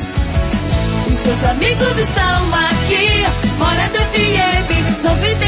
Os seus amigos estão aqui. Morada FM 97,7.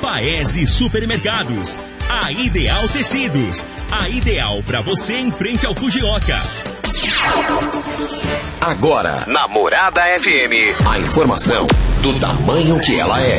Paese Supermercados. A Ideal Tecidos. A ideal para você em frente ao Fujioka. Agora, na Morada FM, a informação do tamanho que ela é.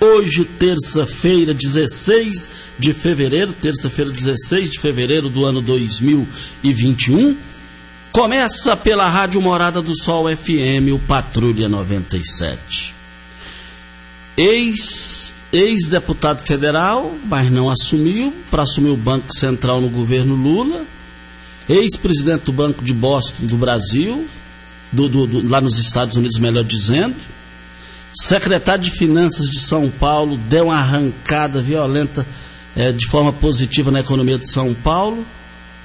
Hoje, terça-feira, 16 de fevereiro, terça-feira, 16 de fevereiro do ano 2021. Começa pela Rádio Morada do Sol FM, o Patrulha 97. Ex, ex-deputado federal, mas não assumiu, para assumir o Banco Central no governo Lula. Ex-presidente do Banco de Boston do Brasil, do, do, do, lá nos Estados Unidos, melhor dizendo secretário de Finanças de São Paulo deu uma arrancada violenta é, de forma positiva na economia de São Paulo.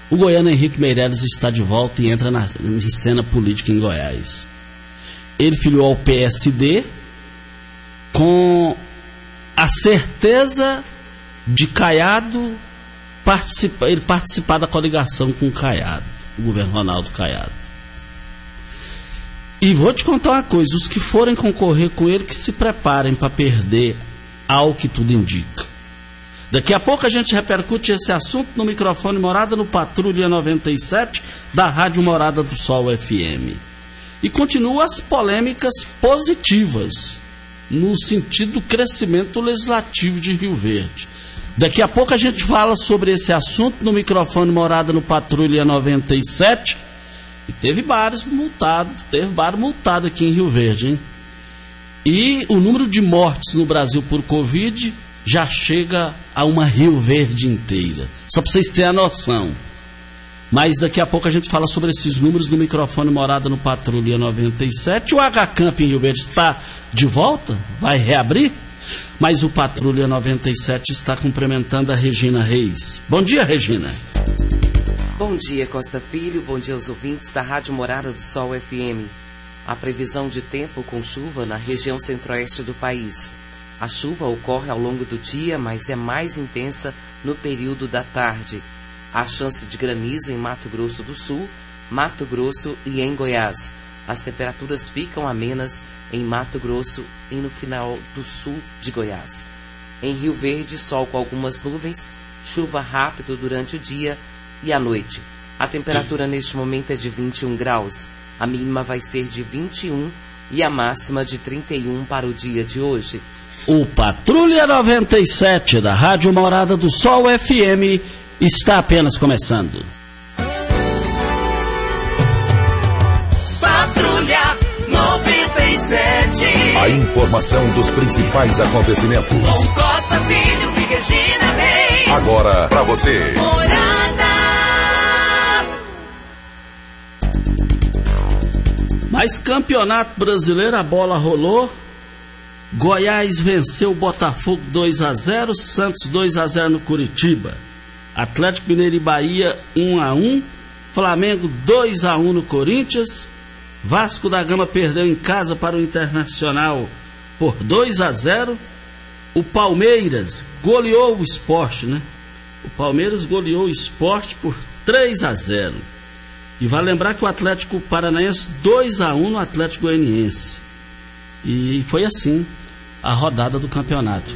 O goiano Henrique Meirelles está de volta e entra na, em cena política em Goiás. Ele filiou ao PSD com a certeza de Caiado participa, ele participar da coligação com Caiado, o governo Ronaldo Caiado. E vou te contar uma coisa: os que forem concorrer com ele, que se preparem para perder, ao que tudo indica. Daqui a pouco a gente repercute esse assunto no microfone Morada no Patrulha 97 da Rádio Morada do Sol FM. E continua as polêmicas positivas no sentido do crescimento legislativo de Rio Verde. Daqui a pouco a gente fala sobre esse assunto no microfone Morada no Patrulha 97 e teve bares multados, teve bar multado aqui em Rio Verde, hein? E o número de mortes no Brasil por Covid já chega a uma Rio Verde inteira. Só para vocês terem a noção. Mas daqui a pouco a gente fala sobre esses números no microfone Morada no Patrulha 97. O H-Camp em Rio Verde está de volta? Vai reabrir? Mas o Patrulha 97 está cumprimentando a Regina Reis. Bom dia, Regina. Bom dia, Costa Filho. Bom dia aos ouvintes da Rádio Morada do Sol FM. A previsão de tempo com chuva na região centro-oeste do país. A chuva ocorre ao longo do dia, mas é mais intensa no período da tarde. Há chance de granizo em Mato Grosso do Sul, Mato Grosso e em Goiás. As temperaturas ficam amenas em Mato Grosso e no final do sul de Goiás. Em Rio Verde, sol com algumas nuvens, chuva rápido durante o dia e à noite. A temperatura neste momento é de 21 graus. A mínima vai ser de 21 e a máxima de 31 para o dia de hoje. O Patrulha 97 da Rádio Morada do Sol FM está apenas começando. Patrulha 97. A informação dos principais acontecimentos. Com Costa Filho e Regina Reis. Agora para você. Morada. Mas campeonato brasileiro, a bola rolou. Goiás venceu o Botafogo 2 a 0, Santos 2 a 0 no Curitiba. Atlético Mineiro e Bahia 1 a 1, Flamengo 2 a 1 no Corinthians, Vasco da Gama perdeu em casa para o Internacional por 2 a 0. O Palmeiras goleou o esporte, né? O Palmeiras goleou o esporte por 3 a 0. E vale lembrar que o Atlético Paranaense 2 a 1 no Atlético Goianiense. E foi assim a rodada do campeonato.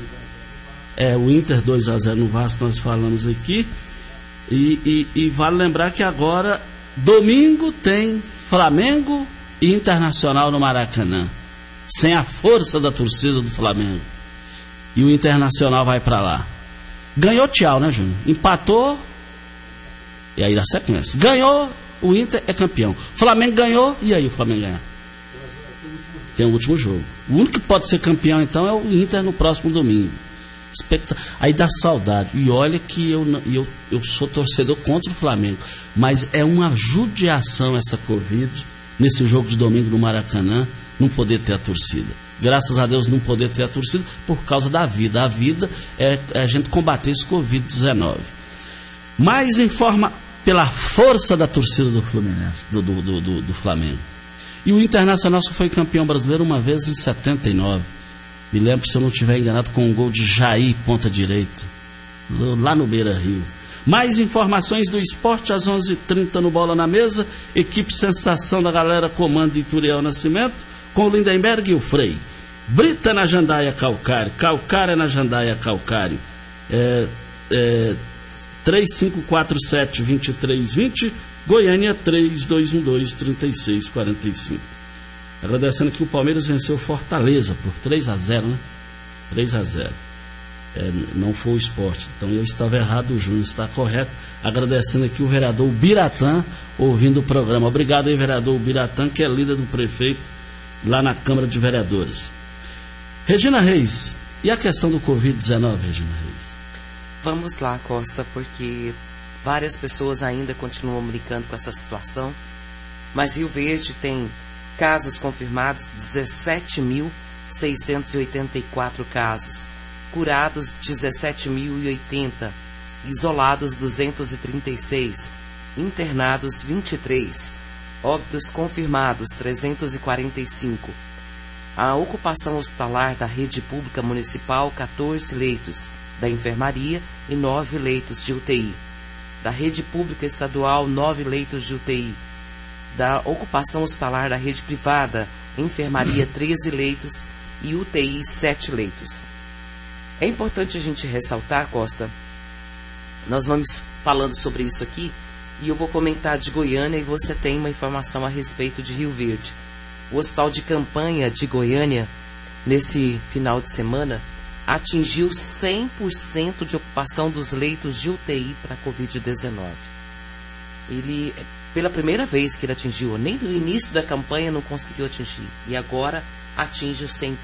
É, o Inter 2 a 0 no Vasco nós falamos aqui. E, e, e vale lembrar que agora, domingo, tem Flamengo e Internacional no Maracanã. Sem a força da torcida do Flamengo. E o Internacional vai para lá. Ganhou, tchau, né, Júnior? Empatou. E aí dá sequência. Ganhou, o Inter é campeão. Flamengo ganhou, e aí o Flamengo ganhar? Tem o último jogo. O único que pode ser campeão, então, é o Inter no próximo domingo. Aí dá saudade. E olha que eu, eu, eu sou torcedor contra o Flamengo. Mas é uma judiação essa Covid, nesse jogo de domingo no Maracanã, não poder ter a torcida. Graças a Deus não poder ter a torcida por causa da vida. A vida é, é a gente combater esse Covid-19. Mais informa pela força da torcida do Fluminense, do, do, do, do, Flamengo. E o Internacional só foi campeão brasileiro uma vez em 79. Me lembro, se eu não estiver enganado, com um gol de Jair, ponta direita, lá no Beira Rio. Mais informações do esporte às 11:30 h 30 no Bola na Mesa. Equipe Sensação da galera comando Ituriel Nascimento, com o Lindenberg e o Frei. Brita na Jandaia Calcário, Calcária na Jandaia Calcário. É, é, 3547-2320, Goiânia 3212-3645. Agradecendo que o Palmeiras venceu Fortaleza por 3 a 0 né? 3 a 0 é, Não foi o esporte. Então eu estava errado, o Júnior está correto. Agradecendo aqui o vereador Biratã ouvindo o programa. Obrigado aí, vereador Biratã, que é líder do prefeito lá na Câmara de Vereadores. Regina Reis, e a questão do Covid-19, Regina Reis? Vamos lá, Costa, porque várias pessoas ainda continuam brincando com essa situação. Mas Rio Verde tem casos confirmados 17.684 casos, curados 17.080, isolados 236, internados 23, óbitos confirmados 345. A ocupação hospitalar da rede pública municipal 14 leitos da enfermaria e nove leitos de UTI. Da rede pública estadual, nove leitos de UTI. Da ocupação hospitalar da rede privada, enfermaria 13 leitos e UTI 7 leitos. É importante a gente ressaltar, Costa, nós vamos falando sobre isso aqui e eu vou comentar de Goiânia e você tem uma informação a respeito de Rio Verde. O hospital de campanha de Goiânia, nesse final de semana, atingiu 100% de ocupação dos leitos de UTI para a Covid-19. Ele, pela primeira vez que ele atingiu, nem no início da campanha não conseguiu atingir, e agora atinge o 100%.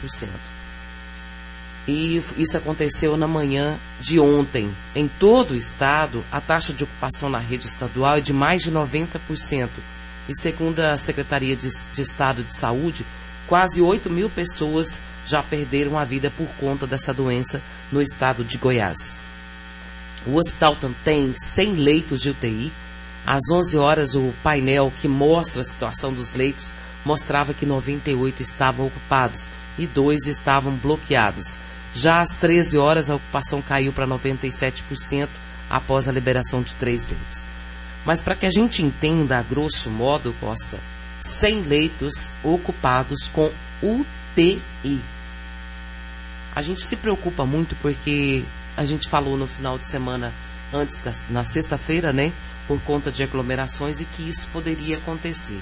E isso aconteceu na manhã de ontem. Em todo o estado, a taxa de ocupação na rede estadual é de mais de 90%. E segundo a Secretaria de, de Estado de Saúde, quase 8 mil pessoas já perderam a vida por conta dessa doença no estado de Goiás. O hospital tem 100 leitos de UTI. Às 11 horas, o painel que mostra a situação dos leitos mostrava que 98 estavam ocupados e dois estavam bloqueados. Já às 13 horas, a ocupação caiu para 97% após a liberação de três leitos. Mas para que a gente entenda, a grosso modo, Costa, 100 leitos ocupados com UTI. A gente se preocupa muito porque a gente falou no final de semana, antes da, na sexta-feira, né? Por conta de aglomerações e que isso poderia acontecer.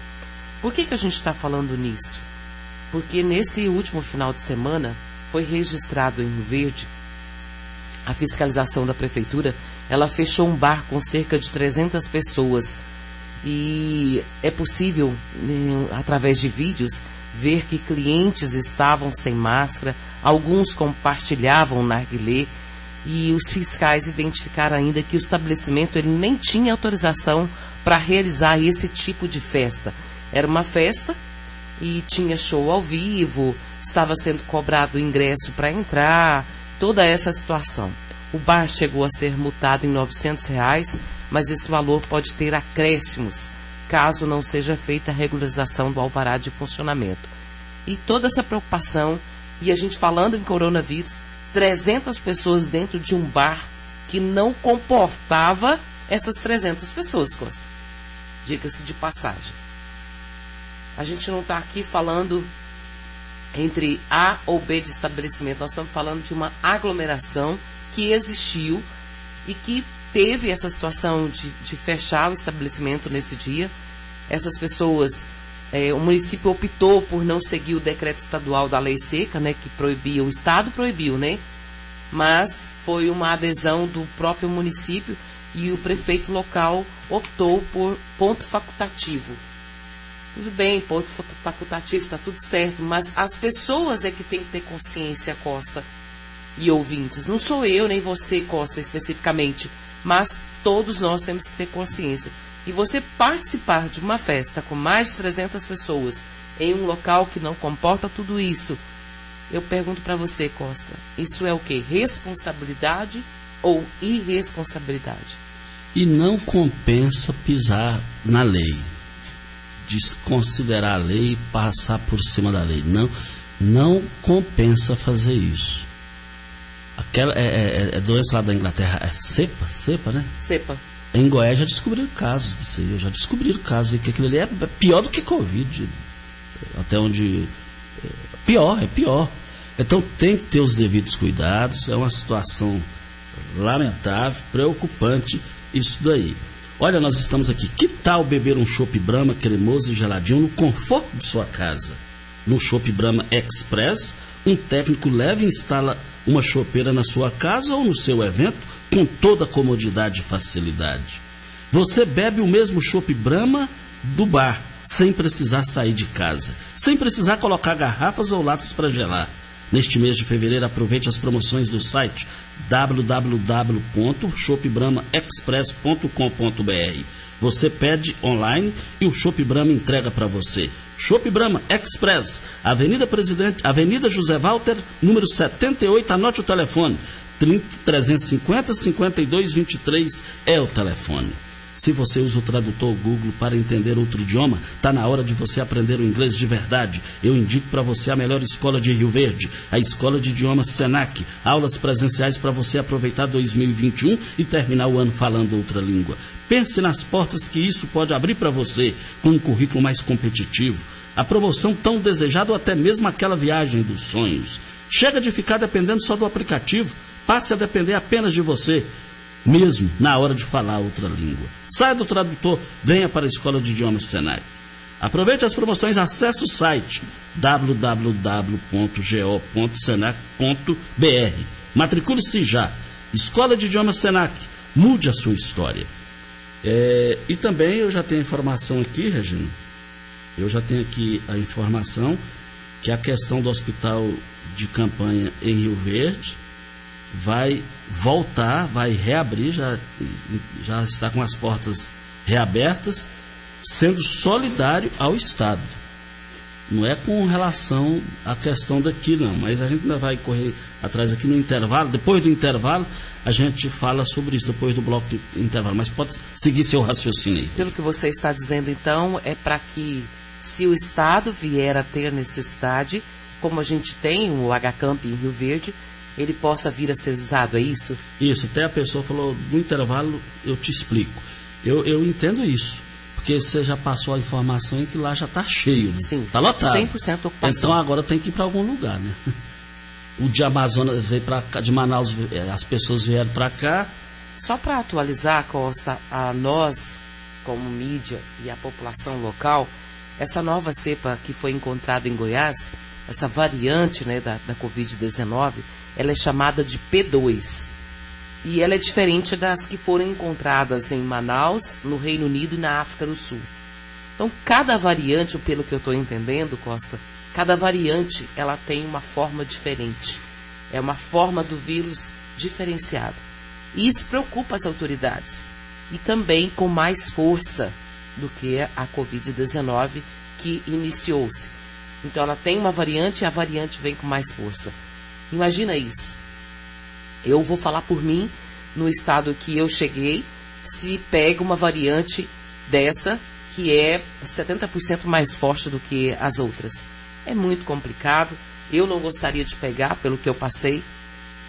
Por que, que a gente está falando nisso? Porque nesse último final de semana foi registrado em Verde a fiscalização da prefeitura, ela fechou um bar com cerca de 300 pessoas e é possível, né, através de vídeos, ver que clientes estavam sem máscara, alguns compartilhavam narguilé e os fiscais identificaram ainda que o estabelecimento ele nem tinha autorização para realizar esse tipo de festa. Era uma festa e tinha show ao vivo, estava sendo cobrado o ingresso para entrar, toda essa situação. O bar chegou a ser multado em 900 reais, mas esse valor pode ter acréscimos caso não seja feita a regularização do alvará de funcionamento. E toda essa preocupação, e a gente falando em coronavírus, 300 pessoas dentro de um bar que não comportava essas 300 pessoas, Costa. Diga-se de passagem. A gente não está aqui falando entre A ou B de estabelecimento, nós estamos falando de uma aglomeração que existiu e que teve essa situação de, de fechar o estabelecimento nesse dia. Essas pessoas, é, o município optou por não seguir o decreto estadual da lei seca, né, que proibia, o Estado proibiu, né? Mas foi uma adesão do próprio município e o prefeito local optou por ponto facultativo. Tudo bem, ponto facultativo, está tudo certo, mas as pessoas é que têm que ter consciência, Costa e ouvintes. Não sou eu nem você, Costa, especificamente, mas todos nós temos que ter consciência. E você participar de uma festa com mais de 300 pessoas em um local que não comporta tudo isso, eu pergunto para você, Costa, isso é o que? Responsabilidade ou irresponsabilidade? E não compensa pisar na lei, desconsiderar a lei e passar por cima da lei. Não, não compensa fazer isso. Aquela é, é, é doença lá da Inglaterra, é cepa, cepa, né? Cepa. Em Goiás já descobriram casos disso aí, já descobriram casos, e que aquilo ali é pior do que Covid. Até onde. É, pior, é pior. Então tem que ter os devidos cuidados, é uma situação lamentável, preocupante isso daí. Olha, nós estamos aqui. Que tal beber um chopp Brahma cremoso e geladinho no conforto de sua casa? No Chopp Brahma Express, um técnico leva e instala uma chopeira na sua casa ou no seu evento com toda comodidade e facilidade. Você bebe o mesmo chopp Brahma do bar, sem precisar sair de casa, sem precisar colocar garrafas ou latas para gelar. Neste mês de fevereiro, aproveite as promoções do site www.shopbramaexpress.com.br. Você pede online e o Shop Brahma entrega para você. Shop Brahma Express, Avenida Presidente, Avenida José Walter, número 78, anote o telefone. 30 350 5223 é o telefone. Se você usa o tradutor Google para entender outro idioma, está na hora de você aprender o inglês de verdade. Eu indico para você a melhor escola de Rio Verde, a Escola de Idiomas Senac. Aulas presenciais para você aproveitar 2021 e terminar o ano falando outra língua. Pense nas portas que isso pode abrir para você com um currículo mais competitivo. A promoção tão desejada ou até mesmo aquela viagem dos sonhos. Chega de ficar dependendo só do aplicativo. Passe a depender apenas de você mesmo na hora de falar outra língua. Saia do tradutor, venha para a Escola de Idiomas Senai. Aproveite as promoções, acesse o site www.go.senac.br. Matricule-se já. Escola de Idiomas Senac, mude a sua história. É, e também eu já tenho informação aqui, Regina. Eu já tenho aqui a informação que a questão do hospital de campanha em Rio Verde vai voltar, vai reabrir, já, já está com as portas reabertas, sendo solidário ao Estado. Não é com relação à questão daqui, não, mas a gente ainda vai correr atrás aqui no intervalo. Depois do intervalo, a gente fala sobre isso, depois do bloco de intervalo. Mas pode seguir seu raciocínio aí. Pelo que você está dizendo, então, é para que, se o Estado vier a ter necessidade, como a gente tem o HCamp em Rio Verde, ele possa vir a ser usado, é isso? Isso, até a pessoa falou, no intervalo eu te explico. Eu, eu entendo isso. Porque você já passou a informação em que lá já está cheio, né? Sim. Está lotado. 100% ocupação. Então agora tem que ir para algum lugar, né? O de Amazonas veio para cá, de Manaus, eh, as pessoas vieram para cá. Só para atualizar, Costa, a nós, como mídia e a população local, essa nova cepa que foi encontrada em Goiás, essa variante né, da, da Covid-19, ela é chamada de P2. E ela é diferente das que foram encontradas em Manaus, no Reino Unido e na África do Sul. Então, cada variante, pelo que eu estou entendendo, Costa, cada variante ela tem uma forma diferente. É uma forma do vírus diferenciado. E isso preocupa as autoridades. E também com mais força do que a Covid-19 que iniciou-se. Então ela tem uma variante e a variante vem com mais força. Imagina isso. Eu vou falar por mim, no estado que eu cheguei, se pega uma variante dessa que é 70% mais forte do que as outras. É muito complicado. Eu não gostaria de pegar pelo que eu passei.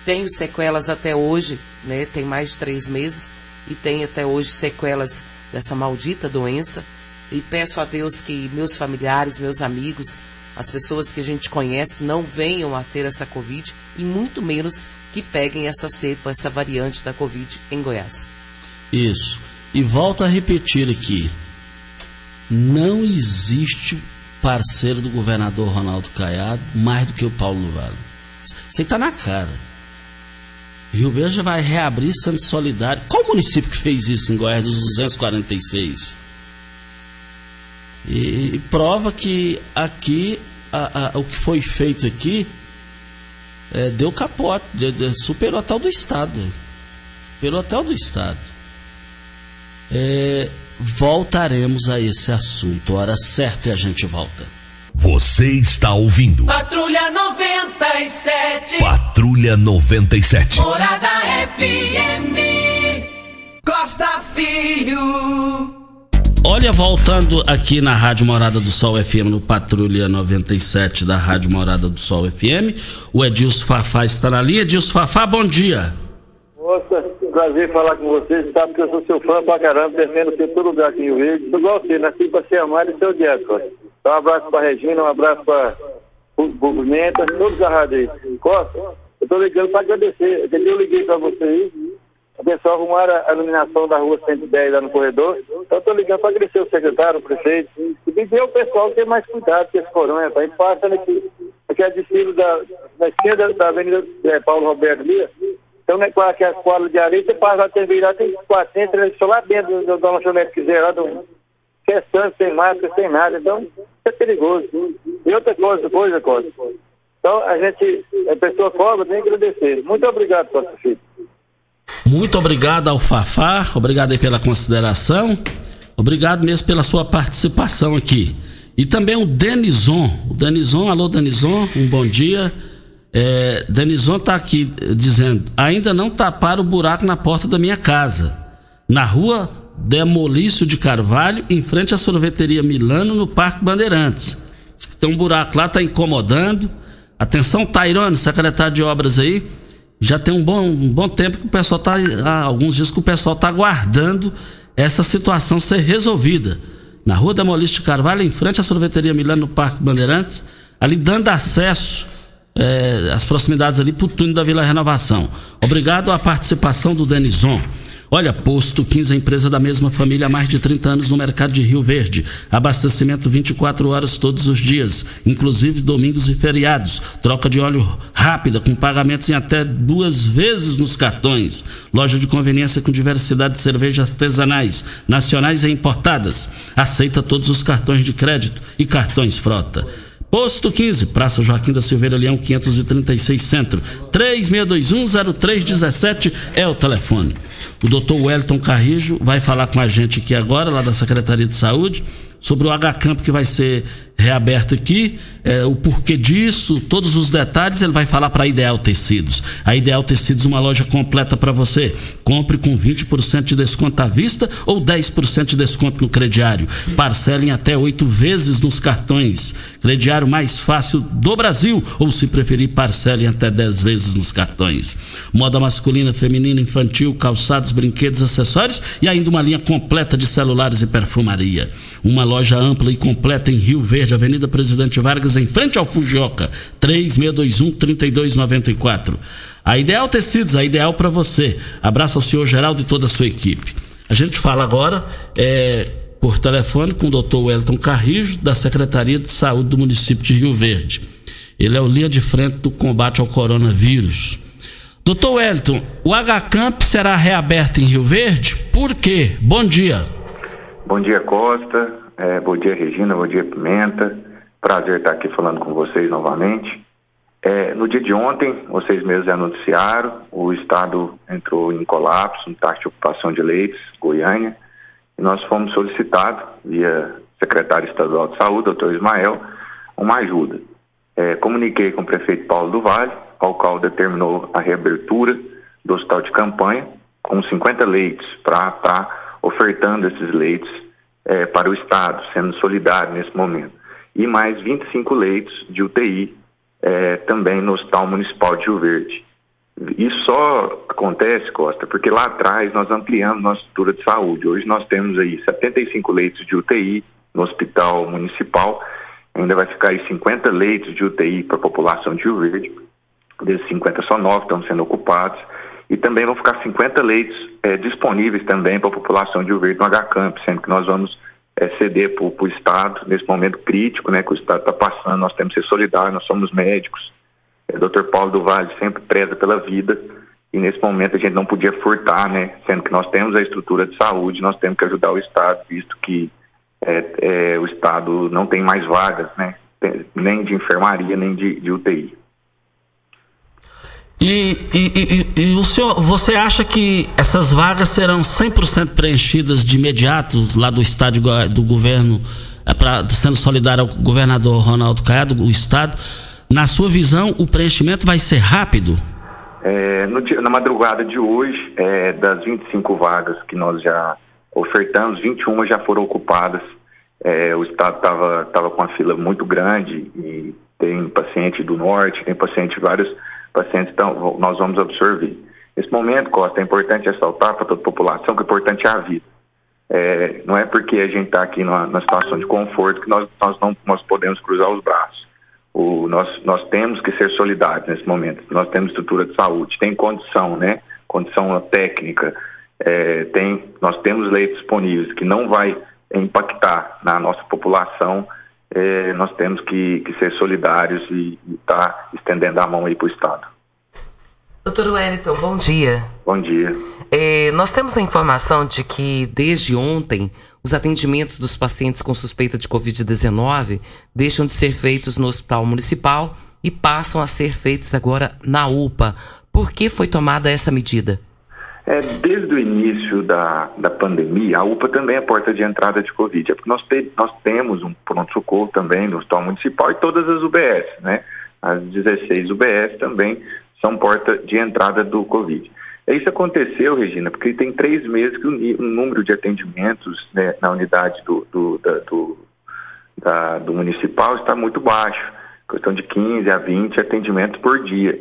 Tenho sequelas até hoje, né? Tem mais de três meses e tenho até hoje sequelas dessa maldita doença. E peço a Deus que meus familiares, meus amigos, as pessoas que a gente conhece não venham a ter essa Covid e muito menos que peguem essa cepa, essa variante da Covid em Goiás. Isso. E volto a repetir aqui: não existe parceiro do governador Ronaldo Caiado mais do que o Paulo Vale. Você está na cara. Rio Verde vai reabrir Santo Solidário. Qual município que fez isso em Goiás dos 246? E, e prova que aqui a, a, o que foi feito aqui é, deu capote, de, de, superou até o do Estado. Superou até o do Estado. É, voltaremos a esse assunto. Hora certa e a gente volta. Você está ouvindo. Patrulha 97. Patrulha 97. Morada FM. Costa Filho. Olha, voltando aqui na Rádio Morada do Sol FM, no Patrulha 97 da Rádio Morada do Sol FM, o Edilson Fafá está na linha. Edilson Fafá, bom dia. Nossa, prazer falar com vocês. Sabe que eu sou seu fã pra caramba, defendo você em todo lugar aqui em Rio Verde. Sou igual você, nasci pra ser amado e odiado, Costa. Então, um abraço pra Regina, um abraço pra o Menta, todos agarrados aí. Costa, eu tô ligando pra agradecer. Eu liguei pra você aí. O pessoal arrumaram a iluminação da rua 110 lá no corredor. Então, tô ligando pra agradecer o secretário, o prefeito. E pedir ao pessoal ter mais cuidado com esse corona. Tá? A gente passa aqui, aqui é desfile da, da esquerda da Avenida é, Paulo Roberto ali. Então, né, com aquelas quadras de areia, você passa lá, tem virado, tem 400, né, só lá dentro do lanchonete que quiser, lá do questão, sem máscara, sem nada. Então, isso é perigoso. E outra coisa, coisa, coisa. Então, a gente, a pessoa cobra, tem que agradecer. Muito obrigado, Costa Filho. Muito obrigado ao Fafá, obrigado aí pela consideração, obrigado mesmo pela sua participação aqui. E também o Denison, o Denison, alô Denison, um bom dia. É, Denison está aqui dizendo: ainda não taparam o buraco na porta da minha casa, na rua Demolício de Carvalho, em frente à sorveteria Milano, no Parque Bandeirantes. Tem um buraco lá, está incomodando. Atenção, Tairone, secretário de obras aí já tem um bom, um bom tempo que o pessoal está, alguns dias que o pessoal está aguardando essa situação ser resolvida. Na rua da Molista de Carvalho, em frente à sorveteria Milano, no Parque Bandeirantes, ali dando acesso é, às proximidades ali para o túnel da Vila Renovação. Obrigado à participação do Denison. Olha, Posto 15, a empresa da mesma família há mais de 30 anos no mercado de Rio Verde. Abastecimento 24 horas todos os dias, inclusive domingos e feriados. Troca de óleo rápida, com pagamentos em até duas vezes nos cartões. Loja de conveniência com diversidade de cervejas artesanais, nacionais e importadas. Aceita todos os cartões de crédito e cartões frota. Posto 15, Praça Joaquim da Silveira Leão, 536 Centro. 36210317 é o telefone. O doutor Wellington Carrijo vai falar com a gente aqui agora, lá da Secretaria de Saúde, sobre o H-Camp que vai ser reaberto aqui, é, o porquê disso, todos os detalhes, ele vai falar para a Ideal Tecidos. A Ideal Tecidos, uma loja completa para você. Compre com 20% de desconto à vista ou 10% de desconto no crediário. Parcelem até oito vezes nos cartões. Crediário mais fácil do Brasil, ou se preferir, parcelem até 10 vezes nos cartões. Moda masculina, feminina, infantil, calçados, brinquedos, acessórios e ainda uma linha completa de celulares e perfumaria. Uma loja ampla e completa em Rio Verde, Avenida Presidente Vargas, em frente ao Fujioka, 3621-3294. A Ideal Tecidos, a ideal para você. Abraço ao senhor Geraldo e toda a sua equipe. A gente fala agora é, por telefone com o doutor Wellington Carrijo, da Secretaria de Saúde do município de Rio Verde. Ele é o linha de frente do combate ao coronavírus. Doutor Wellington, o H-Camp será reaberto em Rio Verde? Por quê? Bom dia. Bom dia, Costa. É, bom dia, Regina. Bom dia, Pimenta. Prazer estar aqui falando com vocês novamente. É, no dia de ontem, vocês mesmos já anunciaram, o Estado entrou em colapso, em taxa de ocupação de leitos, Goiânia, e nós fomos solicitados, via secretário estadual de saúde, doutor Ismael, uma ajuda. É, comuniquei com o prefeito Paulo do Vale, ao qual determinou a reabertura do hospital de campanha, com 50 leitos, para estar tá ofertando esses leitos é, para o Estado, sendo solidário nesse momento. E mais 25 leitos de UTI é, também no Hospital Municipal de Rio Verde. Isso só acontece, Costa, porque lá atrás nós ampliamos nossa estrutura de saúde. Hoje nós temos aí 75 leitos de UTI no Hospital Municipal, ainda vai ficar aí 50 leitos de UTI para a população de Rio Verde. Desses 50, só 9 estão sendo ocupados. E também vão ficar 50 leitos é, disponíveis também para a população de Rio Verde no HCamp, sendo que nós vamos é, ceder para o Estado nesse momento crítico né, que o Estado está passando. Nós temos que ser solidários, nós somos médicos. O Dr. Paulo do Vale sempre preza pela vida e nesse momento a gente não podia furtar, né? Sendo que nós temos a estrutura de saúde, nós temos que ajudar o Estado, visto que é, é, o Estado não tem mais vagas, né? Nem de enfermaria, nem de, de UTI. E, e, e, e, o senhor, você acha que essas vagas serão 100% preenchidas de imediato lá do estado do governo, é pra, sendo solidário ao governador Ronaldo Caiado, o estado? Na sua visão, o preenchimento vai ser rápido? É, no, na madrugada de hoje, é, das 25 vagas que nós já ofertamos, 21 já foram ocupadas. É, o estado estava tava com uma fila muito grande e tem paciente do norte, tem paciente vários pacientes então, nós vamos absorver. Nesse momento, Costa, é importante ressaltar para toda a população que o importante é a vida. É, não é porque a gente está aqui numa, numa, situação de conforto que nós, nós não nós podemos cruzar os braços. O, nós, nós temos que ser solidários nesse momento. Nós temos estrutura de saúde, tem condição, né? Condição técnica, é, tem, nós temos leitos disponíveis que não vai impactar na nossa população é, nós temos que, que, ser solidários e estar tá estendendo a mão aí para o Estado. Doutor Wellington, bom dia. Bom dia. É, nós temos a informação de que desde ontem os atendimentos dos pacientes com suspeita de Covid-19 deixam de ser feitos no Hospital Municipal e passam a ser feitos agora na UPA. Por que foi tomada essa medida? É, desde o início da, da pandemia, a UPA também é porta de entrada de Covid. É porque nós, te, nós temos um pronto-socorro também no Hospital Municipal e todas as UBS, né? As 16 UBS também são porta de entrada do Covid. Isso aconteceu, Regina, porque tem três meses que o, o número de atendimentos né, na unidade do, do, da, do, da, do municipal está muito baixo. Questão de 15 a 20 atendimentos por dia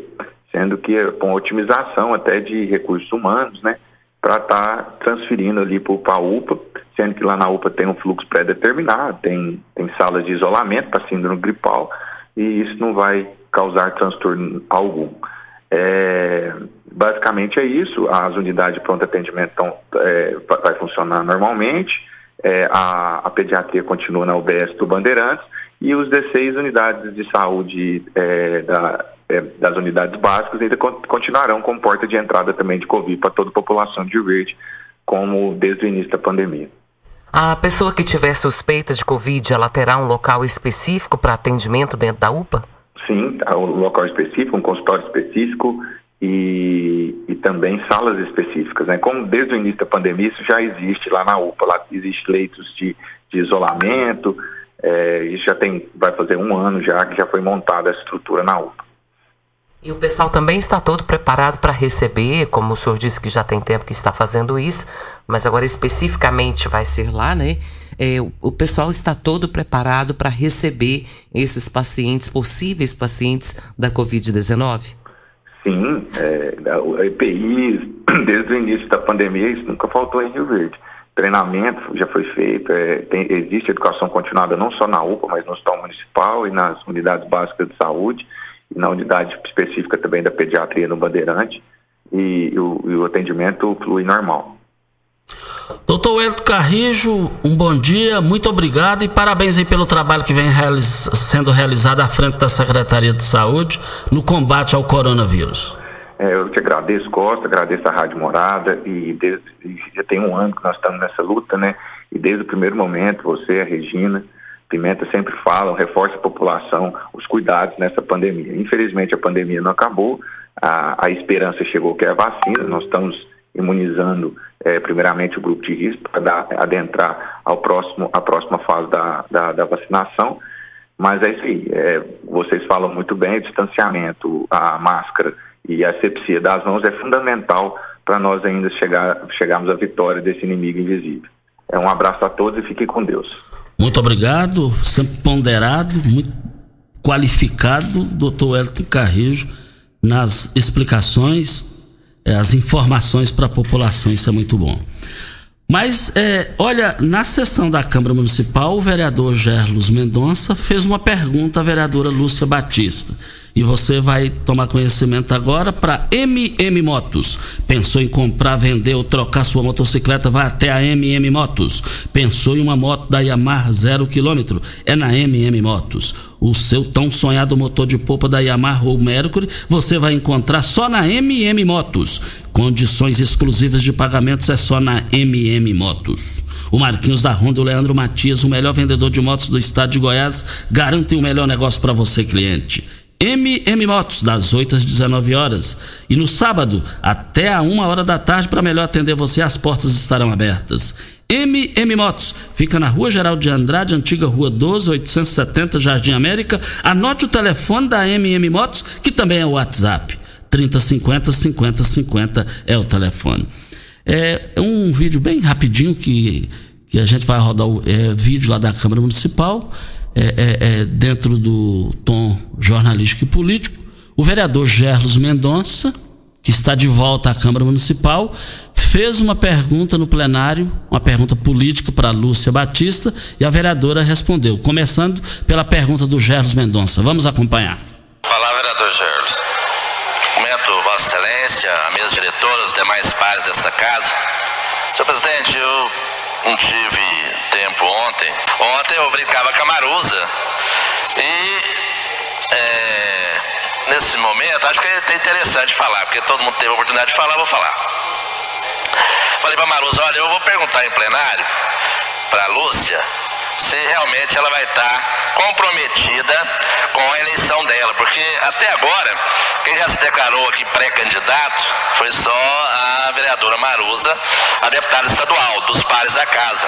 sendo que com otimização até de recursos humanos, né, para estar tá transferindo ali para a UPA, sendo que lá na UPA tem um fluxo pré-determinado, tem, tem salas de isolamento para síndrome gripal, e isso não vai causar transtorno algum. É, basicamente é isso, as unidades de pronto atendimento tão, é, vai funcionar normalmente, é, a, a, pediatria continua na UBS do Bandeirantes e os 16 unidades de saúde é, da, é, das unidades básicas ainda continuarão como porta de entrada também de Covid para toda a população de Rio Verde, como desde o início da pandemia. A pessoa que tiver suspeita de Covid, ela terá um local específico para atendimento dentro da UPA? Sim, um local específico, um consultório específico e, e também salas específicas. Né? Como desde o início da pandemia, isso já existe lá na UPA, lá existe leitos de, de isolamento, é, isso já tem, vai fazer um ano já que já foi montada a estrutura na UPA. E o pessoal também está todo preparado para receber, como o senhor disse que já tem tempo que está fazendo isso, mas agora especificamente vai ser lá, né? É, o pessoal está todo preparado para receber esses pacientes, possíveis pacientes da Covid-19? Sim, é, a EPI, desde o início da pandemia, isso nunca faltou em Rio Verde. Treinamento já foi feito, é, tem, existe educação continuada não só na UPA, mas no Hospital Municipal e nas unidades básicas de saúde e na unidade específica também da pediatria no Bandeirante, e, e, o, e o, atendimento flui normal. Doutor Wellington Carrijo, um bom dia, muito obrigado e parabéns aí pelo trabalho que vem realiz sendo realizado à frente da Secretaria de Saúde no combate ao coronavírus. É, eu te agradeço, Costa, agradeço a Rádio Morada e desde, já tem um ano que nós estamos nessa luta, né? E desde o primeiro momento, você, a Regina, Pimenta sempre fala, reforça a população os cuidados nessa pandemia. Infelizmente a pandemia não acabou, a, a esperança chegou que é a vacina, nós estamos imunizando é, primeiramente o grupo de risco para adentrar ao próximo, a próxima fase da, da, da vacinação. Mas é isso aí, é, vocês falam muito bem, o distanciamento, a máscara e a asepsia das mãos é fundamental para nós ainda chegar, chegarmos à vitória desse inimigo invisível. É, um abraço a todos e fiquem com Deus. Muito obrigado, sempre ponderado, muito qualificado, doutor Elton Carrijo, nas explicações, eh, as informações para a população, isso é muito bom. Mas, é, olha, na sessão da Câmara Municipal, o vereador Gerlos Mendonça fez uma pergunta à vereadora Lúcia Batista. E você vai tomar conhecimento agora para MM Motos. Pensou em comprar, vender ou trocar sua motocicleta? Vá até a MM Motos. Pensou em uma moto da Yamaha zero quilômetro? É na MM Motos. O seu tão sonhado motor de polpa da Yamaha ou Mercury você vai encontrar só na MM Motos. Condições exclusivas de pagamentos é só na MM Motos. O Marquinhos da Honda, o Leandro Matias, o melhor vendedor de motos do estado de Goiás, garantem o melhor negócio para você, cliente. MM Motos, das 8 às 19 horas. E no sábado, até a 1 hora da tarde, para melhor atender você, as portas estarão abertas. MM Motos, fica na Rua Geral de Andrade, antiga Rua 12, 870, Jardim América. Anote o telefone da MM Motos, que também é o WhatsApp. 3050 5050 é o telefone. É um vídeo bem rapidinho que, que a gente vai rodar o é, vídeo lá da Câmara Municipal é, é, é, dentro do tom jornalístico e político, o vereador Gerlos Mendonça, que está de volta à Câmara Municipal, fez uma pergunta no plenário, uma pergunta política para Lúcia Batista, e a vereadora respondeu, começando pela pergunta do Gerlos Mendonça. Vamos acompanhar. Olá, vereador Gerlos. Cumprimento Vossa Excelência, a mesa diretora, os demais pares desta casa. Senhor presidente, eu não tive tempo ontem. Ontem eu brincava com a Marusa e é, nesse momento, acho que é interessante falar, porque todo mundo teve a oportunidade de falar, vou falar. Falei para Marusa, olha, eu vou perguntar em plenário para Lúcia se realmente ela vai estar comprometida com a eleição dela, porque até agora, quem já se declarou aqui pré-candidato foi só a vereadora Marusa, a deputada estadual, dos pares da casa.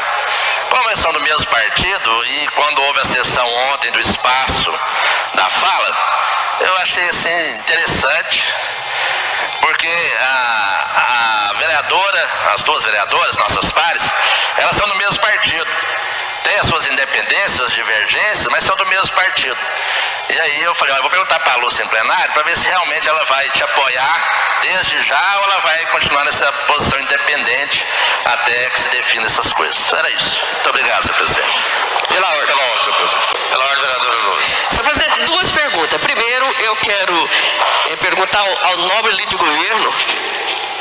Como eles são do mesmo partido, e quando houve a sessão ontem do espaço da fala, eu achei assim interessante, porque a, a vereadora, as duas vereadoras, nossas pares, elas são do mesmo partido tem as suas independências, suas divergências, mas são do mesmo partido. E aí eu falei, olha, eu vou perguntar para a Lúcia em plenário para ver se realmente ela vai te apoiar desde já ou ela vai continuar nessa posição independente até que se defina essas coisas. Era isso. Muito obrigado, senhor presidente. Pela ordem. Pela ordem, senhor presidente. Pela ordem, vereadora Lúcia. Senhor presidente, duas perguntas. Primeiro, eu quero é, perguntar ao, ao nobre líder de governo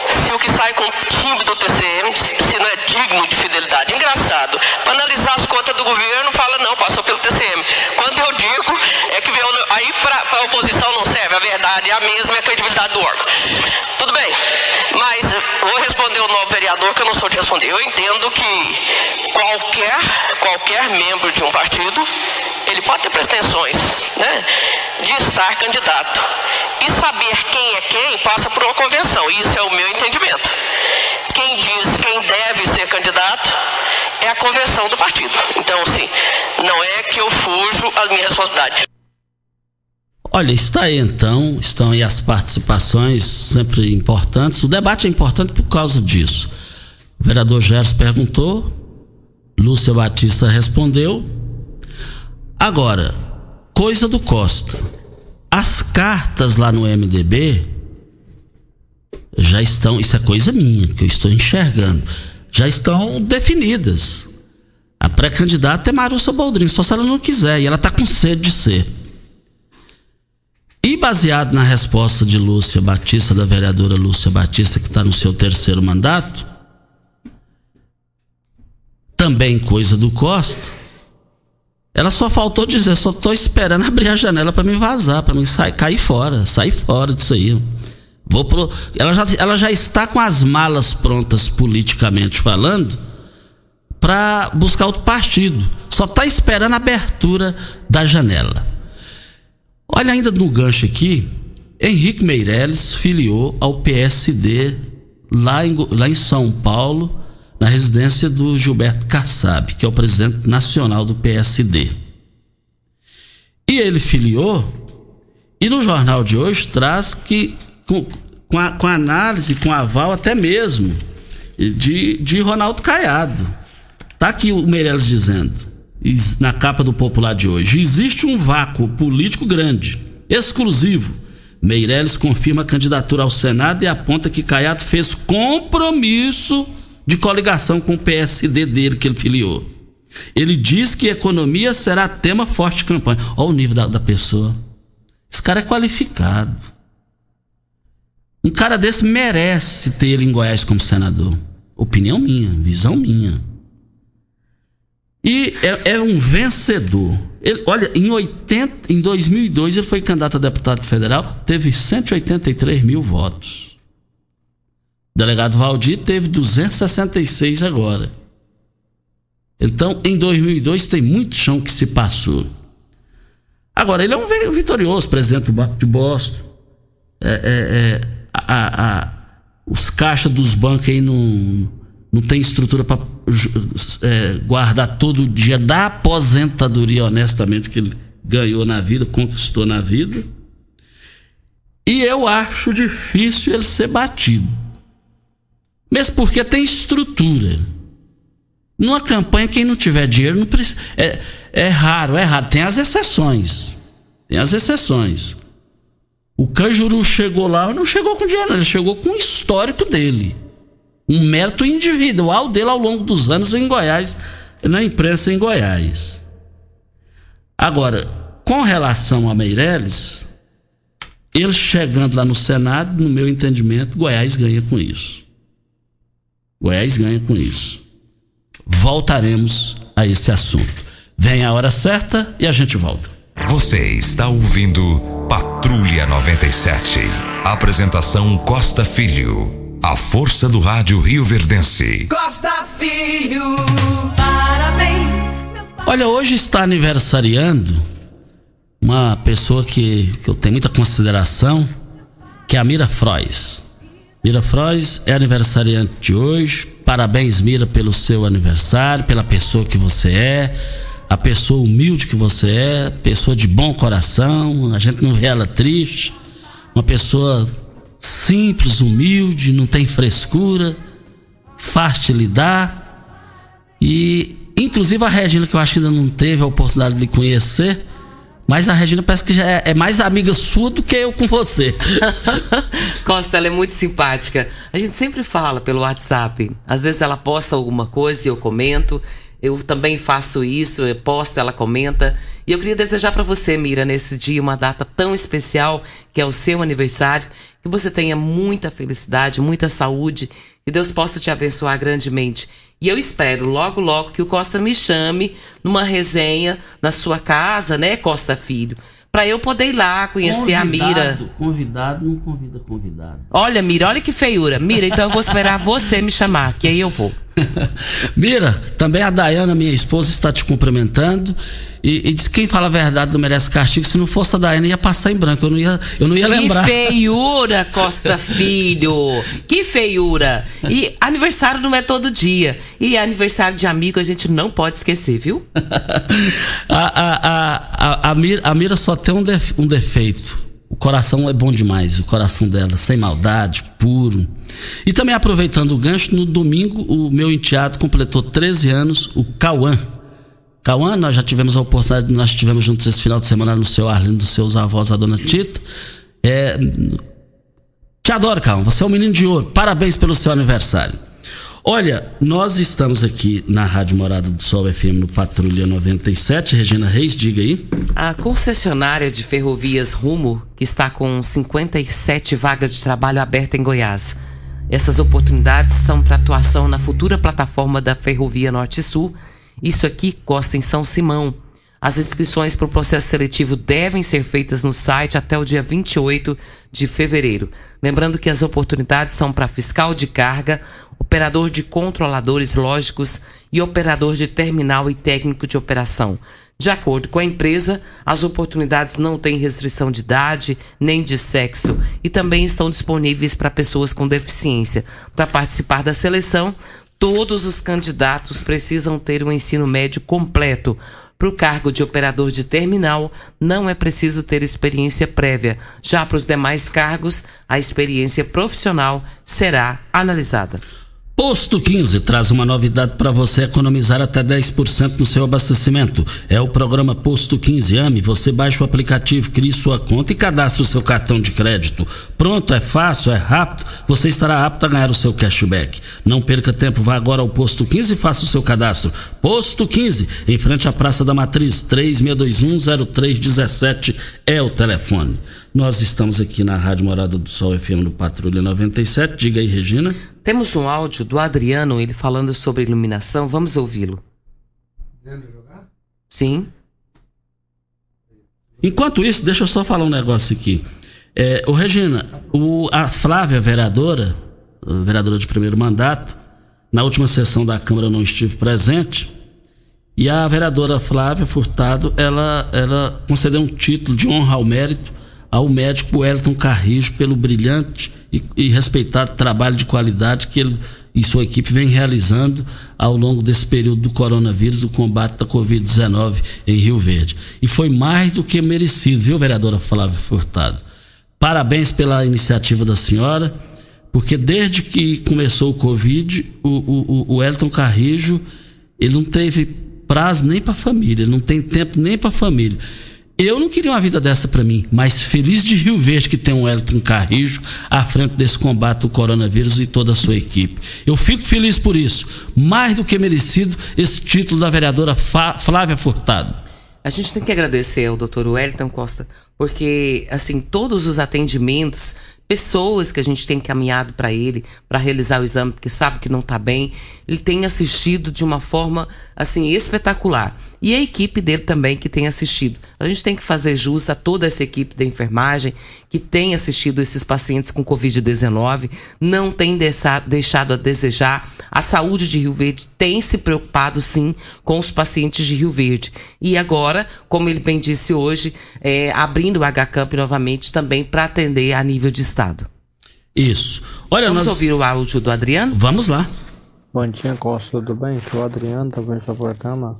se o que sai com o time do TCM se não é digno de fidelidade. Engraçado, para analisar as contas do governo, fala não, passou pelo TCM. Quando eu digo, é que veio, aí para a oposição não serve, a verdade é a mesma, é a credibilidade do órgão. Tudo responder. Eu entendo que qualquer, qualquer membro de um partido, ele pode ter pretensões né, de estar candidato. E saber quem é quem passa por uma convenção. Isso é o meu entendimento. Quem diz quem deve ser candidato é a convenção do partido. Então, assim, não é que eu fujo à minha responsabilidade. Olha, está aí então, estão aí as participações sempre importantes. O debate é importante por causa disso. O vereador Gerson perguntou, Lúcia Batista respondeu. Agora, coisa do Costa. As cartas lá no MDB já estão, isso é coisa minha, que eu estou enxergando, já estão definidas. A pré-candidata é Marussa Boldrin, só se ela não quiser, e ela está com sede de ser. E baseado na resposta de Lúcia Batista, da vereadora Lúcia Batista, que está no seu terceiro mandato, também coisa do Costa, ela só faltou dizer, só estou esperando abrir a janela para me vazar, para me sair, cair fora, sair fora disso aí. Vou pro, ela, já, ela já está com as malas prontas politicamente falando para buscar outro partido. Só está esperando a abertura da janela. Olha ainda no gancho aqui, Henrique Meirelles filiou ao PSD lá em, lá em São Paulo na residência do Gilberto Kassab, que é o presidente nacional do PSD. E ele filiou, e no jornal de hoje traz que, com, com, a, com análise, com aval até mesmo, de, de Ronaldo Caiado. Tá aqui o Meirelles dizendo, na capa do Popular de hoje: existe um vácuo político grande, exclusivo. Meirelles confirma a candidatura ao Senado e aponta que Caiado fez compromisso de coligação com o PSD dele que ele filiou. Ele diz que economia será tema forte de campanha. Olha o nível da, da pessoa. Esse cara é qualificado. Um cara desse merece ter ele em Goiás como senador. Opinião minha, visão minha. E é, é um vencedor. Ele, olha, em, 80, em 2002 ele foi candidato a deputado federal, teve 183 mil votos. O delegado Valdir teve 266 agora. Então, em 2002 tem muito chão que se passou. Agora, ele é um vitorioso presidente do Banco de Boston. É, é, é, a, a, os caixas dos bancos aí não, não tem estrutura para é, guardar todo dia da aposentadoria, honestamente, que ele ganhou na vida, conquistou na vida. E eu acho difícil ele ser batido. Mesmo porque tem estrutura. Numa campanha, quem não tiver dinheiro não precisa. É, é raro, é raro. Tem as exceções. Tem as exceções. O Cajuru chegou lá, não chegou com dinheiro, ele chegou com o histórico dele. Um mérito individual dele ao longo dos anos em Goiás, na imprensa em Goiás. Agora, com relação a Meirelles, ele chegando lá no Senado, no meu entendimento, Goiás ganha com isso. Goiás ganha com isso voltaremos a esse assunto. Vem a hora certa e a gente volta. Você está ouvindo Patrulha 97. Apresentação Costa Filho. A força do rádio Rio Verdense. Costa Filho, parabéns. Olha, hoje está aniversariando uma pessoa que, que eu tenho muita consideração, que é a Mira Frois. Mira Frois é aniversariante de hoje. Parabéns, Mira, pelo seu aniversário, pela pessoa que você é, a pessoa humilde que você é, pessoa de bom coração. A gente não vê ela triste. Uma pessoa simples, humilde, não tem frescura, fácil de lidar. E, inclusive, a Regina, que eu acho que ainda não teve a oportunidade de conhecer mas a Regina parece que já é, é, mais amiga sua do que eu com você. Costa, ela é muito simpática. A gente sempre fala pelo WhatsApp. Às vezes ela posta alguma coisa e eu comento. Eu também faço isso, eu posto, ela comenta. E eu queria desejar para você, Mira, nesse dia, uma data tão especial, que é o seu aniversário, que você tenha muita felicidade, muita saúde, que Deus possa te abençoar grandemente. E eu espero logo, logo que o Costa me chame numa resenha na sua casa, né, Costa Filho? Para eu poder ir lá conhecer convidado, a Mira. Convidado não convida convidado. Olha, Mira, olha que feiura. Mira, então eu vou esperar você me chamar, que aí eu vou. Mira, também a Dayana, minha esposa, está te cumprimentando. E, e diz quem fala a verdade não merece castigo. Se não fosse a Dayana, ia passar em branco. Eu não ia, eu não ia que lembrar. Que feiura, Costa Filho. Que feiura. E aniversário não é todo dia. E aniversário de amigo a gente não pode esquecer, viu? a, a, a, a, a, Mira, a Mira só tem um, def, um defeito. O coração é bom demais, o coração dela, sem maldade, puro. E também aproveitando o gancho, no domingo o meu enteado completou 13 anos, o Cauã. Cauã, nós já tivemos a oportunidade, nós tivemos juntos esse final de semana no seu Arlindo, dos seus avós, a dona Tita. É, te adoro, Cauã, você é um menino de ouro, parabéns pelo seu aniversário. Olha, nós estamos aqui na Rádio Morada do Sol FM no Patrulha 97. Regina Reis, diga aí. A concessionária de ferrovias Rumo, que está com 57 vagas de trabalho abertas em Goiás. Essas oportunidades são para atuação na futura plataforma da Ferrovia Norte-Sul isso aqui Costa em São Simão. As inscrições para o processo seletivo devem ser feitas no site até o dia 28 de fevereiro. Lembrando que as oportunidades são para fiscal de carga, operador de controladores lógicos e operador de terminal e técnico de operação. De acordo com a empresa, as oportunidades não têm restrição de idade nem de sexo e também estão disponíveis para pessoas com deficiência. Para participar da seleção, todos os candidatos precisam ter um ensino médio completo. Para o cargo de operador de terminal, não é preciso ter experiência prévia. Já para os demais cargos, a experiência profissional será analisada. Posto 15 traz uma novidade para você economizar até 10% no seu abastecimento. É o programa Posto 15 AME. Você baixa o aplicativo, cria sua conta e cadastra o seu cartão de crédito. Pronto, é fácil, é rápido. Você estará apto a ganhar o seu cashback. Não perca tempo, vá agora ao Posto 15 e faça o seu cadastro. Posto 15, em frente à Praça da Matriz, 36210317 é o telefone. Nós estamos aqui na Rádio Morada do Sol FM no Patrulha 97. Diga aí, Regina. Temos um áudio do Adriano, ele falando sobre iluminação. Vamos ouvi-lo. Sim. Enquanto isso, deixa eu só falar um negócio aqui. É, o Regina, o, a Flávia, vereadora, vereadora de primeiro mandato, na última sessão da Câmara eu não estive presente, e a vereadora Flávia Furtado, ela, ela concedeu um título de honra ao mérito ao médico Elton Carrijo pelo brilhante e, e, respeitado trabalho de qualidade que ele e sua equipe vem realizando ao longo desse período do coronavírus, o combate da Covid-19 em Rio Verde. E foi mais do que merecido, viu, vereadora Flávia Furtado? Parabéns pela iniciativa da senhora, porque desde que começou o Covid, o, o, o Elton Carrijo, ele não teve prazo nem para a família, não tem tempo nem para a família. Eu não queria uma vida dessa para mim, mas feliz de Rio Verde que tem um Elton Carrijo à frente desse combate ao coronavírus e toda a sua equipe. Eu fico feliz por isso. Mais do que merecido esse título da vereadora Flávia Furtado. A gente tem que agradecer ao doutor Wellington Costa, porque, assim, todos os atendimentos, pessoas que a gente tem caminhado para ele para realizar o exame, porque sabe que não está bem, ele tem assistido de uma forma, assim, espetacular e a equipe dele também que tem assistido. A gente tem que fazer jus a toda essa equipe da enfermagem que tem assistido esses pacientes com Covid-19, não tem deixado a desejar. A saúde de Rio Verde tem se preocupado sim com os pacientes de Rio Verde. E agora, como ele bem disse hoje, é, abrindo o HCamp novamente também para atender a nível de estado. Isso. Olha, Vamos nós... ouvir o áudio do Adriano? Vamos lá. Bom dia, Costa, tudo bem? Aqui é o Adriano, tá vendo seu programa?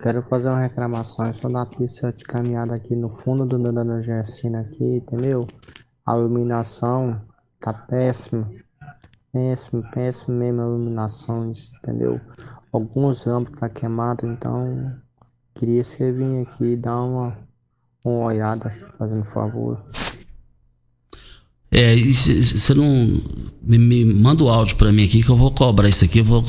Quero fazer uma reclamação sobre a pista de caminhada aqui no fundo do Dona Gersina aqui, entendeu? A iluminação tá péssima. Péssimo, péssimo mesmo a iluminação, entendeu? Alguns âmbitos tá queimados, então queria você vir aqui dar uma, uma olhada, fazendo favor. É, você não me, me, manda o áudio para mim aqui que eu vou cobrar isso aqui, eu vou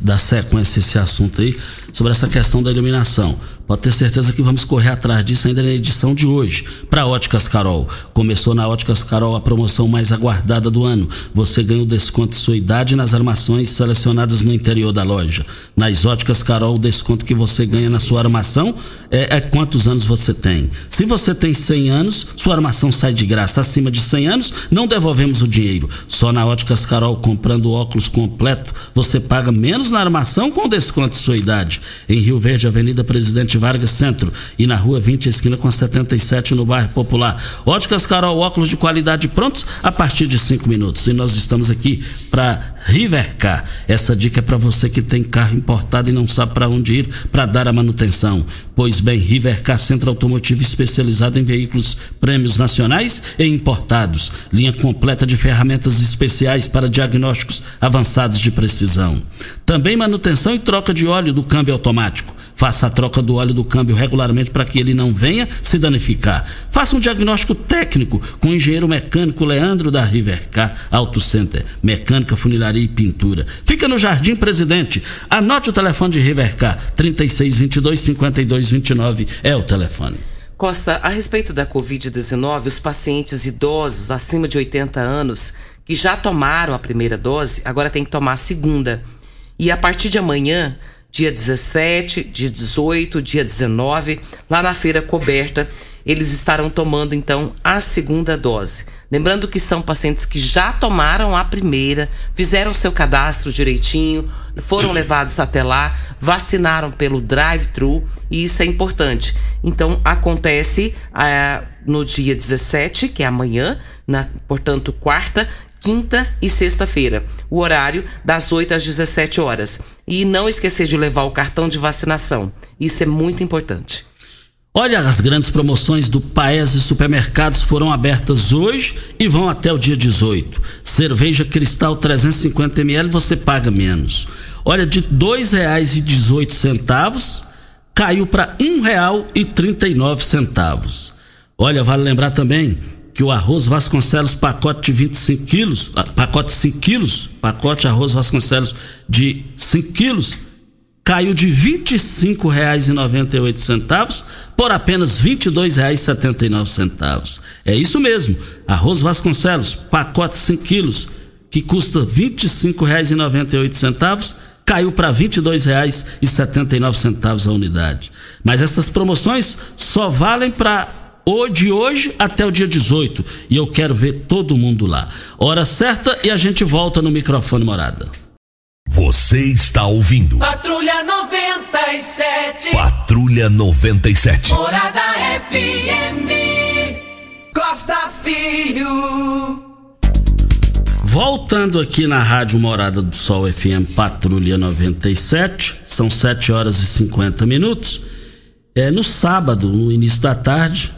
dar sequência a esse assunto aí sobre essa questão da iluminação. Pode ter certeza que vamos correr atrás disso ainda na edição de hoje. Para Óticas Carol. Começou na Óticas Carol a promoção mais aguardada do ano. Você ganha o desconto de sua idade nas armações selecionadas no interior da loja. Nas Óticas Carol, o desconto que você ganha na sua armação é, é quantos anos você tem. Se você tem 100 anos, sua armação sai de graça. Acima de 100 anos, não devolvemos o dinheiro. Só na Óticas Carol, comprando óculos completo, você paga menos na armação com desconto de sua idade. Em Rio Verde, Avenida Presidente Vargas Centro e na rua 20, esquina com 77 no bairro Popular. Óticas Carol, óculos de qualidade prontos a partir de 5 minutos. E nós estamos aqui para Rivercar. Essa dica é para você que tem carro importado e não sabe para onde ir para dar a manutenção. Pois bem, Rivercar Centro Automotivo especializado em veículos prêmios nacionais e importados. Linha completa de ferramentas especiais para diagnósticos avançados de precisão. Também manutenção e troca de óleo do câmbio automático. Faça a troca do óleo do câmbio regularmente para que ele não venha se danificar. Faça um diagnóstico técnico com o engenheiro mecânico Leandro da Rivercar Auto Center. Mecânica, funilaria e pintura. Fica no Jardim Presidente. Anote o telefone de Rivercar. 3622 5229 é o telefone. Costa, a respeito da Covid-19, os pacientes idosos acima de 80 anos que já tomaram a primeira dose, agora tem que tomar a segunda. E a partir de amanhã, dia 17, dia 18, dia 19, lá na feira coberta, eles estarão tomando então a segunda dose. Lembrando que são pacientes que já tomaram a primeira, fizeram seu cadastro direitinho, foram levados até lá, vacinaram pelo drive-thru e isso é importante. Então acontece ah, no dia 17, que é amanhã, na, portanto, quarta, quinta e sexta-feira. O horário das 8 às 17 horas. E não esquecer de levar o cartão de vacinação. Isso é muito importante. Olha, as grandes promoções do Paese Supermercados foram abertas hoje e vão até o dia 18. Cerveja Cristal 350 ml você paga menos. Olha, de R$ 2,18 caiu para R$ 1,39. Olha, vale lembrar também que o arroz Vasconcelos pacote de 25 quilos, ah, pacote de 5 quilos, pacote arroz Vasconcelos de 5 quilos, caiu de R$ 25,98 por apenas R$ 22,79. É isso mesmo. Arroz Vasconcelos, pacote 5 quilos, que custa R$ 25,98, caiu para R$ 22,79 a unidade. Mas essas promoções só valem para de hoje até o dia 18. E eu quero ver todo mundo lá. Hora certa e a gente volta no microfone morada. Você está ouvindo. Patrulha 97. Patrulha 97. Morada FM. Costa Filho. Voltando aqui na Rádio Morada do Sol FM Patrulha 97, são 7 horas e 50 minutos. É, no sábado, no início da tarde,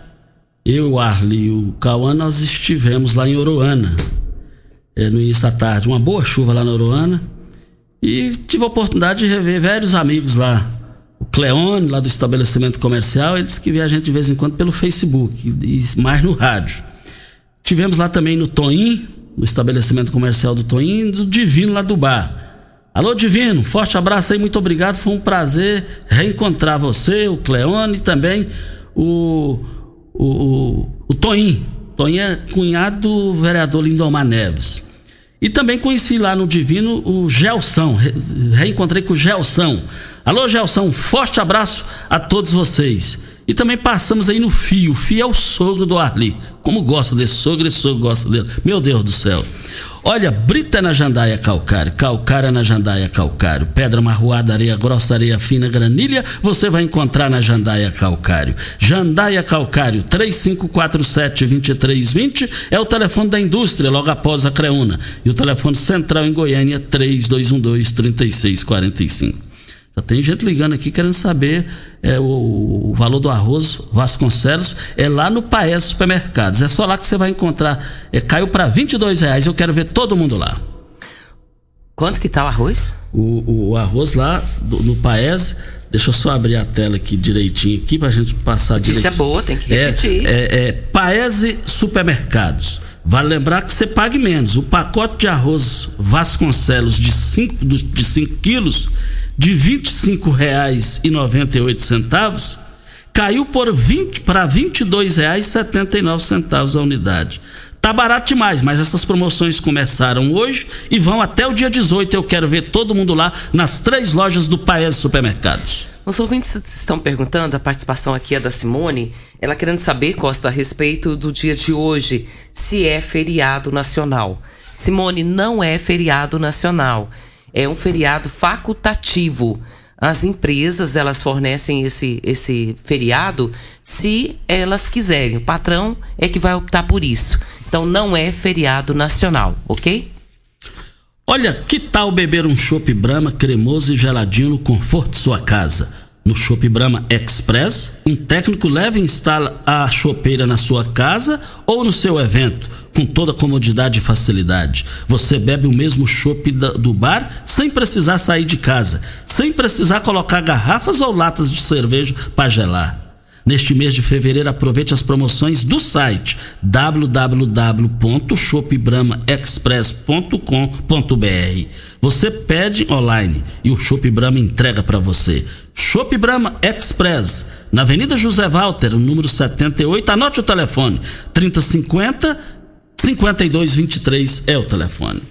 eu, Arli e o Cauã, nós estivemos lá em Oroana. É, no início da tarde, uma boa chuva lá na Oroana. E tive a oportunidade de rever vários amigos lá. O Cleone, lá do estabelecimento comercial, ele disse que vê a gente de vez em quando pelo Facebook e mais no rádio. Tivemos lá também no Toim, no estabelecimento comercial do Toim, e do Divino lá do bar. Alô, Divino, forte abraço aí, muito obrigado. Foi um prazer reencontrar você, o Cleone e também o, o, o, o Toim. Toim é cunhado do vereador Lindomar Neves. E também conheci lá no Divino o Gelson, reencontrei com o Gelson. Alô, Gelson, forte abraço a todos vocês. E também passamos aí no Fio. O Fio é o sogro do Arli. Como gosta desse sogro, esse sogro gosta dele. Meu Deus do céu. Olha, brita na jandaia calcário, calcária na jandaia calcário, pedra marroada, areia grossa, areia fina, granilha, você vai encontrar na jandaia calcário. Jandaia calcário, 3547-2320 é o telefone da indústria, logo após a Creuna. E o telefone central em Goiânia, 3212-3645. Já tem gente ligando aqui querendo saber é, o, o, valor do arroz Vasconcelos. É lá no Paes Supermercados. É só lá que você vai encontrar. É, caiu para 22 reais. Eu quero ver todo mundo lá. Quanto que tá o arroz? O, o arroz lá do, no Paes. Deixa eu só abrir a tela aqui direitinho aqui pra gente passar Notícia direitinho. boa, tem que repetir. É, é, é Paese Supermercados. Vale lembrar que você pague menos. O pacote de arroz Vasconcelos de 5 de cinco quilos de R$ 25,98 caiu por 20 para R$ 22,79 a unidade. Tá barato demais, mas essas promoções começaram hoje e vão até o dia 18. Eu quero ver todo mundo lá nas três lojas do Paes Supermercados. Os ouvintes estão perguntando, a participação aqui é da Simone, ela querendo saber, Costa, a respeito do dia de hoje, se é feriado nacional. Simone, não é feriado nacional é um feriado facultativo. As empresas elas fornecem esse, esse feriado se elas quiserem. O patrão é que vai optar por isso. Então não é feriado nacional, ok? Olha, que tal beber um chopp Brahma cremoso e geladinho no conforto de sua casa? No Shop Brahma Express, um técnico leva e instala a chopeira na sua casa ou no seu evento, com toda comodidade e facilidade. Você bebe o mesmo chopp do bar sem precisar sair de casa, sem precisar colocar garrafas ou latas de cerveja para gelar. Neste mês de fevereiro, aproveite as promoções do site www.shopbramaexpress.com.br. Você pede online e o Shop Brahma entrega para você. Shop Brahma Express, na Avenida José Walter, número 78. Anote o telefone: 3050 5223 é o telefone.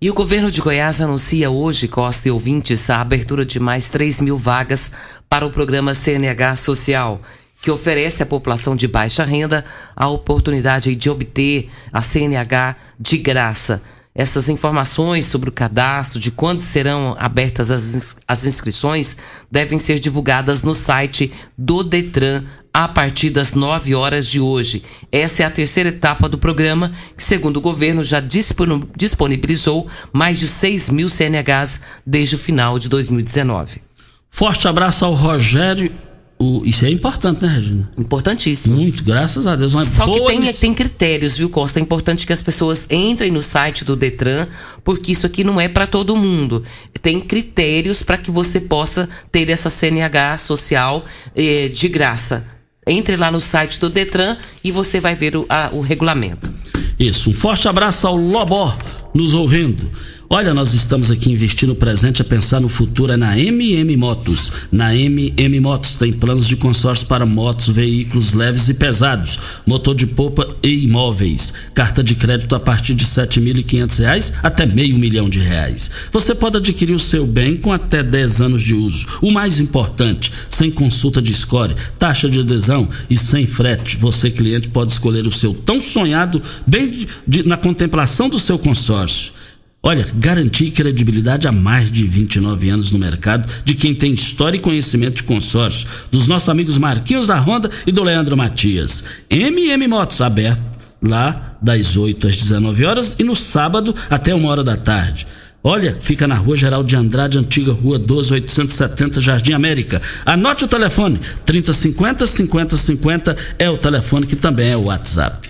E o governo de Goiás anuncia hoje, Costa e ouvintes, a abertura de mais 3 mil vagas para o programa CNH Social, que oferece à população de baixa renda a oportunidade de obter a CNH de graça. Essas informações sobre o cadastro, de quando serão abertas as, inscrições, devem ser divulgadas no site do Detran a partir das 9 horas de hoje. Essa é a terceira etapa do programa, que, segundo o governo, já disponibilizou mais de 6 mil CNHs desde o final de 2019. Forte abraço ao Rogério o, isso é importante, né, Regina? Importantíssimo. Muito, graças a Deus. Uma Só que tem, lic- tem critérios, viu, Costa? É importante que as pessoas entrem no site do Detran, porque isso aqui não é para todo mundo. Tem critérios para que você possa ter essa CNH social eh, de graça. Entre lá no site do Detran e você vai ver o, a- o regulamento. Isso, um forte abraço ao Lobó nos ouvindo. Olha, nós estamos aqui investindo o presente a pensar no futuro é na MM Motos. Na MM Motos tem planos de consórcio para motos, veículos leves e pesados, motor de polpa e imóveis. Carta de crédito a partir de 7.500 reais até meio milhão de reais. Você pode adquirir o seu bem com até 10 anos de uso. O mais importante, sem consulta de score, taxa de adesão e sem frete. Você, cliente, pode escolher o seu tão sonhado bem de- de- na contemplação do seu consórcio. Olha, garantia e credibilidade há mais de 29 anos no mercado de quem tem história e conhecimento de consórcio, dos nossos amigos Marquinhos da Honda e do Leandro Matias. MM Motos aberto lá das 8 às 19 horas e no sábado até uma hora da tarde. Olha, fica na rua Geral de Andrade, antiga rua 12870, Jardim América. Anote o telefone: 3050 5050 é o telefone que também é o WhatsApp.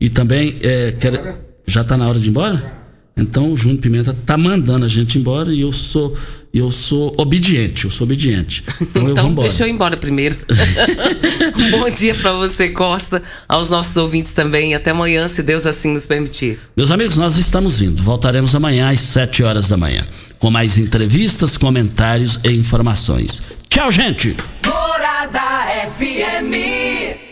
E também, é, quer- já está na hora de ir embora? Então o Júnior Pimenta tá mandando a gente embora e eu sou eu sou obediente, eu sou obediente. Então, eu vou Então, embora. deixa eu ir embora primeiro. um bom dia para você, Costa, aos nossos ouvintes também. Até amanhã, se Deus assim nos permitir. Meus amigos, nós estamos indo. Voltaremos amanhã às 7 horas da manhã com mais entrevistas, comentários e informações. Tchau, gente. Morada FM.